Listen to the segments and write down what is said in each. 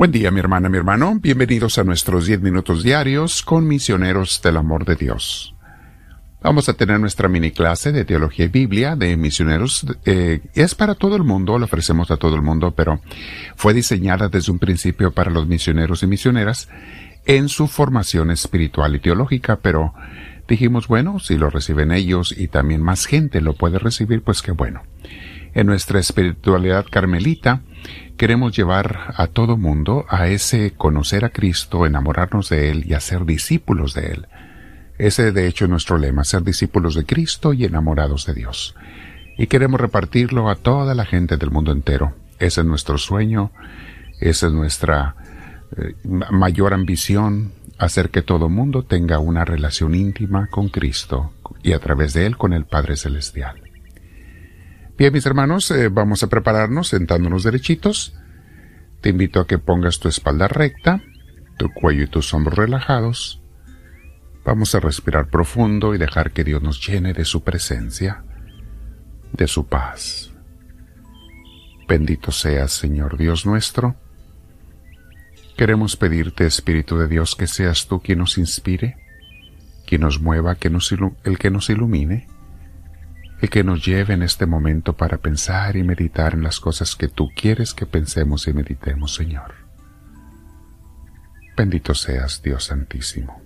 Buen día, mi hermana, mi hermano. Bienvenidos a nuestros 10 minutos diarios con misioneros del amor de Dios. Vamos a tener nuestra mini clase de teología y Biblia de misioneros. Eh, es para todo el mundo, lo ofrecemos a todo el mundo, pero fue diseñada desde un principio para los misioneros y misioneras en su formación espiritual y teológica, pero dijimos, bueno, si lo reciben ellos y también más gente lo puede recibir, pues qué bueno. En nuestra espiritualidad carmelita, queremos llevar a todo mundo a ese conocer a Cristo, enamorarnos de Él y hacer discípulos de Él. Ese de hecho es nuestro lema, ser discípulos de Cristo y enamorados de Dios. Y queremos repartirlo a toda la gente del mundo entero. Ese es nuestro sueño, esa es nuestra eh, mayor ambición, hacer que todo mundo tenga una relación íntima con Cristo y a través de Él con el Padre Celestial. Bien, mis hermanos, eh, vamos a prepararnos sentándonos derechitos. Te invito a que pongas tu espalda recta, tu cuello y tus hombros relajados. Vamos a respirar profundo y dejar que Dios nos llene de su presencia, de su paz. Bendito seas, Señor Dios nuestro. Queremos pedirte, Espíritu de Dios, que seas tú quien nos inspire, quien nos mueva, que nos el que nos ilumine y que nos lleve en este momento para pensar y meditar en las cosas que tú quieres que pensemos y meditemos, Señor. Bendito seas, Dios Santísimo.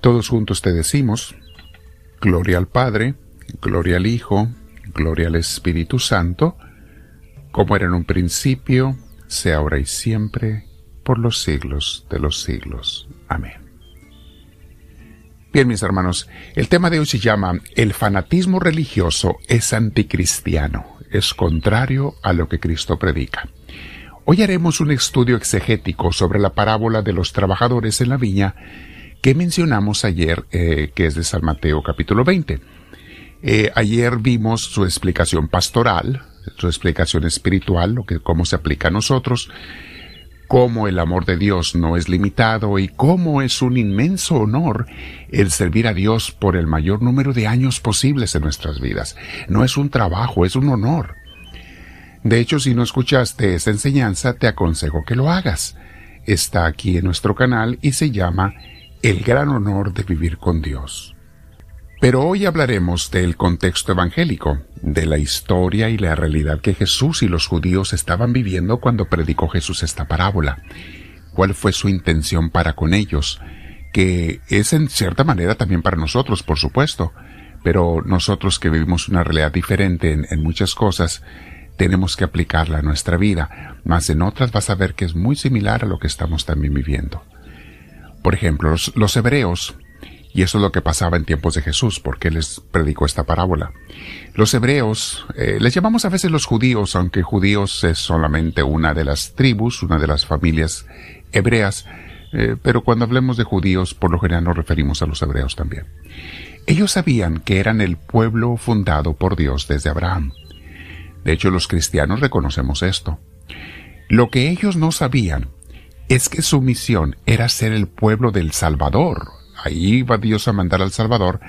Todos juntos te decimos, Gloria al Padre, Gloria al Hijo, Gloria al Espíritu Santo, como era en un principio, sea ahora y siempre, por los siglos de los siglos. Amén. Bien, mis hermanos, el tema de hoy se llama El fanatismo religioso es anticristiano, es contrario a lo que Cristo predica. Hoy haremos un estudio exegético sobre la parábola de los trabajadores en la viña que mencionamos ayer, eh, que es de San Mateo capítulo 20. Eh, ayer vimos su explicación pastoral, su explicación espiritual, lo que cómo se aplica a nosotros, cómo el amor de Dios no es limitado y cómo es un inmenso honor el servir a Dios por el mayor número de años posibles en nuestras vidas. No es un trabajo, es un honor. De hecho, si no escuchaste esta enseñanza, te aconsejo que lo hagas. Está aquí en nuestro canal y se llama El gran honor de vivir con Dios. Pero hoy hablaremos del contexto evangélico, de la historia y la realidad que Jesús y los judíos estaban viviendo cuando predicó Jesús esta parábola. ¿Cuál fue su intención para con ellos? Que es en cierta manera también para nosotros, por supuesto, pero nosotros que vivimos una realidad diferente en, muchas cosas, tenemos que aplicarla a nuestra vida, más en otras vas a ver que es muy similar a lo que estamos también viviendo. Por ejemplo, los hebreos y eso es lo que pasaba en tiempos de Jesús, porque les predicó esta parábola. Los hebreos, eh, les llamamos a veces los judíos, aunque judíos es solamente una de las tribus, una de las familias hebreas, eh, pero cuando hablemos de judíos, por lo general nos referimos a los hebreos también. Ellos sabían que eran el pueblo fundado por Dios desde Abraham. De hecho, los cristianos reconocemos esto. Lo que ellos no sabían es que su misión era ser el pueblo del Salvador, ahí va Dios a mandar al Salvador,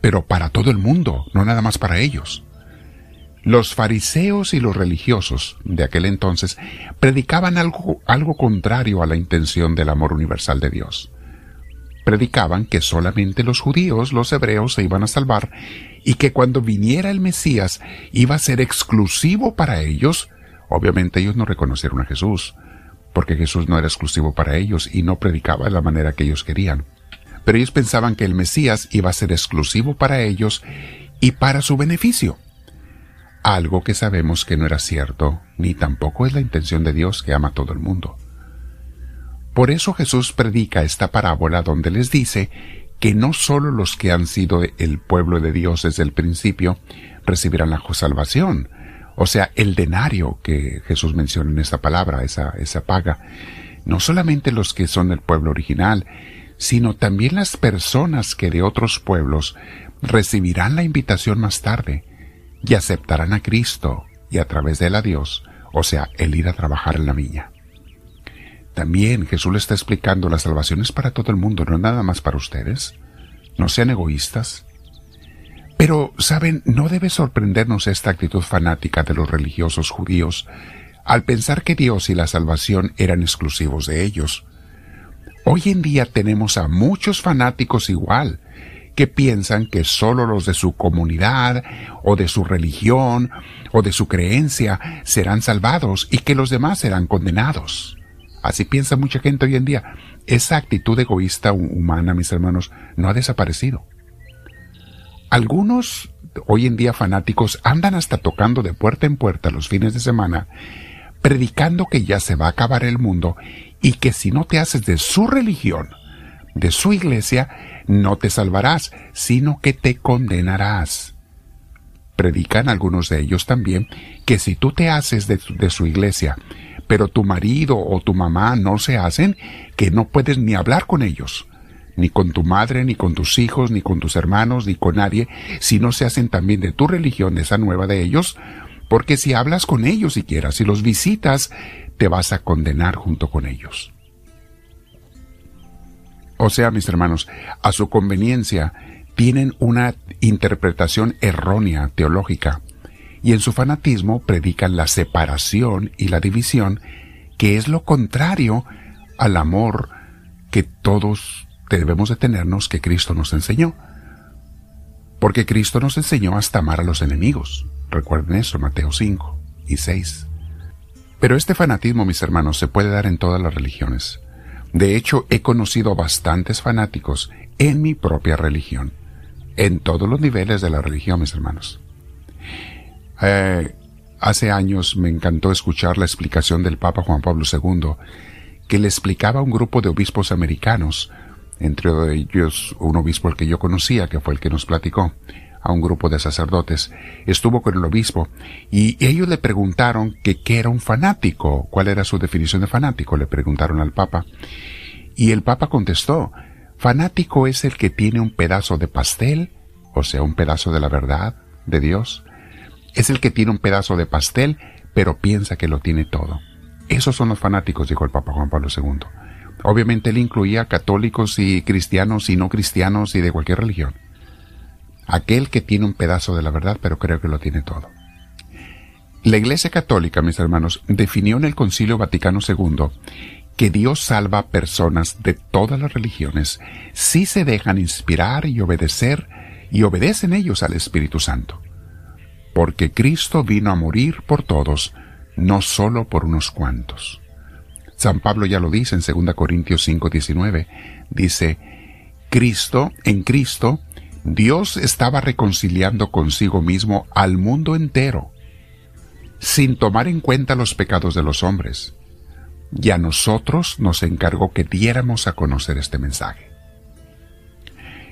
pero para todo el mundo, no nada más para ellos. Los fariseos y los religiosos de aquel entonces predicaban algo, algo contrario a la intención del amor universal de Dios. Predicaban que solamente los judíos, los hebreos, se iban a salvar y que cuando viniera el Mesías iba a ser exclusivo para ellos. Obviamente ellos no reconocieron a Jesús, porque Jesús no era exclusivo para ellos y no predicaba de la manera que ellos querían pero ellos pensaban que el Mesías iba a ser exclusivo para ellos y para su beneficio. Algo que sabemos que no era cierto, ni tampoco es la intención de Dios que ama a todo el mundo. Por eso Jesús predica esta parábola donde les dice que no solo los que han sido el pueblo de Dios desde el principio recibirán la salvación, o sea, el denario que Jesús menciona en esta palabra, esa, esa paga, no solamente los que son el pueblo original, sino también las personas que de otros pueblos recibirán la invitación más tarde y aceptarán a Cristo y a través de él a Dios, o sea, el ir a trabajar en la viña. También Jesús le está explicando la salvación es para todo el mundo, no nada más para ustedes. No sean egoístas. Pero, saben, no debe sorprendernos esta actitud fanática de los religiosos judíos al pensar que Dios y la salvación eran exclusivos de ellos. Hoy en día tenemos a muchos fanáticos igual, que piensan que solo los de su comunidad o de su religión o de su creencia serán salvados y que los demás serán condenados. Así piensa mucha gente hoy en día. Esa actitud egoísta humana, mis hermanos, no ha desaparecido. Algunos hoy en día fanáticos andan hasta tocando de puerta en puerta los fines de semana, predicando que ya se va a acabar el mundo y que si no te haces de su religión, de su iglesia, no te salvarás, sino que te condenarás. Predican algunos de ellos también que si tú te haces de, su iglesia, pero tu marido o tu mamá no se hacen, que no puedes ni hablar con ellos, ni con tu madre, ni con tus hijos, ni con tus hermanos, ni con nadie, si no se hacen también de tu religión, esa nueva de ellos, porque si hablas con ellos siquiera, si los visitas, te vas a condenar junto con ellos. O sea, mis hermanos, a su conveniencia tienen una interpretación errónea teológica y en su fanatismo predican la separación y la división, que es lo contrario al amor que todos debemos de tenernos que Cristo nos enseñó. Porque Cristo nos enseñó hasta amar a los enemigos. Recuerden eso, Mateo 5 y 6. Pero este fanatismo, mis hermanos, se puede dar en todas las religiones. De hecho, he conocido bastantes fanáticos en mi propia religión, en todos los niveles de la religión, mis hermanos. Eh, hace años me encantó escuchar la explicación del Papa Juan Pablo II, que le explicaba a un grupo de obispos americanos, entre ellos un obispo el que yo conocía, que fue el que nos platicó, a un grupo de sacerdotes, estuvo con el obispo y ellos le preguntaron que qué era un fanático, cuál era su definición de fanático, le preguntaron al Papa. Y el Papa contestó, fanático es el que tiene un pedazo de pastel, o sea, un pedazo de la verdad de Dios. Es el que tiene un pedazo de pastel, pero piensa que lo tiene todo. Esos son los fanáticos, dijo el Papa Juan Pablo II. Obviamente él incluía católicos y cristianos y no cristianos y de cualquier religión aquel que tiene un pedazo de la verdad, pero creo que lo tiene todo. La Iglesia Católica, mis hermanos, definió en el Concilio Vaticano II que Dios salva a personas de todas las religiones si se dejan inspirar y obedecer y obedecen ellos al Espíritu Santo. Porque Cristo vino a morir por todos, no solo por unos cuantos. San Pablo ya lo dice en 2 Corintios 5:19, dice, Cristo, en Cristo, Dios estaba reconciliando consigo mismo al mundo entero, sin tomar en cuenta los pecados de los hombres, y a nosotros nos encargó que diéramos a conocer este mensaje.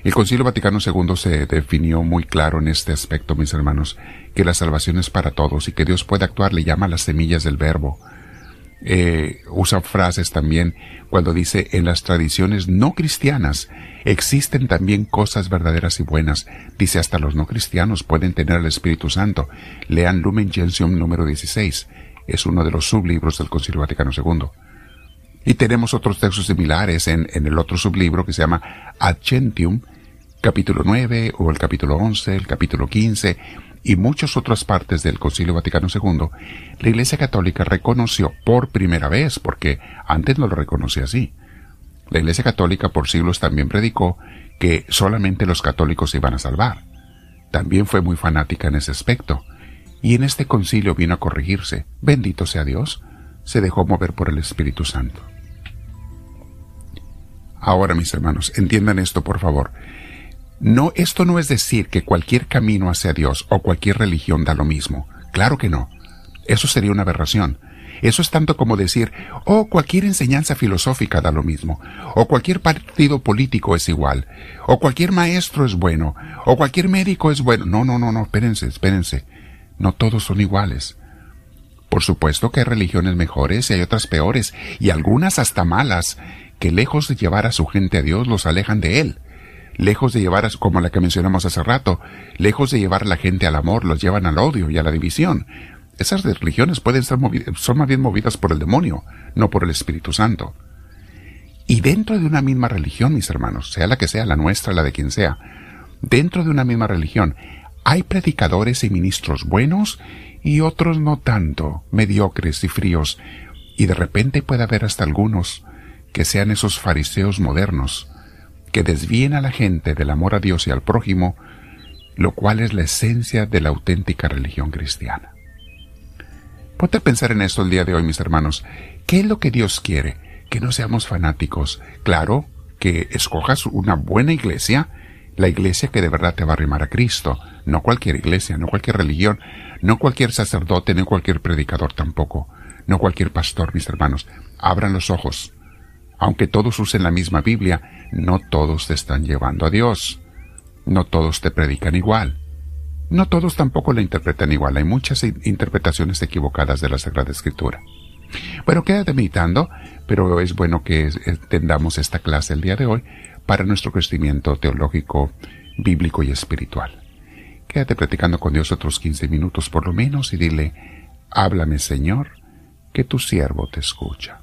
El Concilio Vaticano II se definió muy claro en este aspecto, mis hermanos, que la salvación es para todos y que Dios puede actuar, le llama las semillas del verbo, eh, usa frases también cuando dice en las tradiciones no cristianas existen también cosas verdaderas y buenas. Dice hasta los no cristianos pueden tener el Espíritu Santo. Lean Lumen Gentium número 16. Es uno de los sublibros del Concilio Vaticano II. Y tenemos otros textos similares en, en el otro sublibro que se llama Ad capítulo 9 o el capítulo 11, el capítulo 15 y muchas otras partes del Concilio Vaticano II, la Iglesia Católica reconoció por primera vez, porque antes no lo reconocía así. La Iglesia Católica por siglos también predicó que solamente los católicos se iban a salvar. También fue muy fanática en ese aspecto. Y en este concilio vino a corregirse. Bendito sea Dios. Se dejó mover por el Espíritu Santo. Ahora, mis hermanos, entiendan esto, por favor. No, esto no es decir que cualquier camino hacia Dios o cualquier religión da lo mismo. Claro que no. Eso sería una aberración. Eso es tanto como decir, oh, cualquier enseñanza filosófica da lo mismo, o cualquier partido político es igual, o cualquier maestro es bueno, o cualquier médico es bueno. No, no, no, no, espérense, espérense. No todos son iguales. Por supuesto que hay religiones mejores y hay otras peores, y algunas hasta malas, que lejos de llevar a su gente a Dios los alejan de Él lejos de llevar, como la que mencionamos hace rato, lejos de llevar a la gente al amor, los llevan al odio y a la división. Esas religiones pueden ser movidas, son más bien movidas por el demonio, no por el Espíritu Santo. Y dentro de una misma religión, mis hermanos, sea la que sea, la nuestra, la de quien sea, dentro de una misma religión, hay predicadores y ministros buenos y otros no tanto, mediocres y fríos, y de repente puede haber hasta algunos que sean esos fariseos modernos, que a la gente del amor a Dios y al prójimo, lo cual es la esencia de la auténtica religión cristiana. Ponte a pensar en esto el día de hoy, mis hermanos. ¿Qué es lo que Dios quiere? Que no seamos fanáticos. Claro, que escojas una buena iglesia, la iglesia que de verdad te va a arrimar a Cristo, no cualquier iglesia, no cualquier religión, no cualquier sacerdote, no cualquier predicador tampoco, no cualquier pastor, mis hermanos. Abran los ojos. Aunque todos usen la misma Biblia, no todos te están llevando a Dios. No todos te predican igual. No todos tampoco la interpretan igual. Hay muchas interpretaciones equivocadas de la Sagrada Escritura. Bueno, quédate meditando, pero es bueno que tendamos esta clase el día de hoy para nuestro crecimiento teológico, bíblico y espiritual. Quédate platicando con Dios otros 15 minutos por lo menos y dile, háblame Señor, que tu siervo te escucha.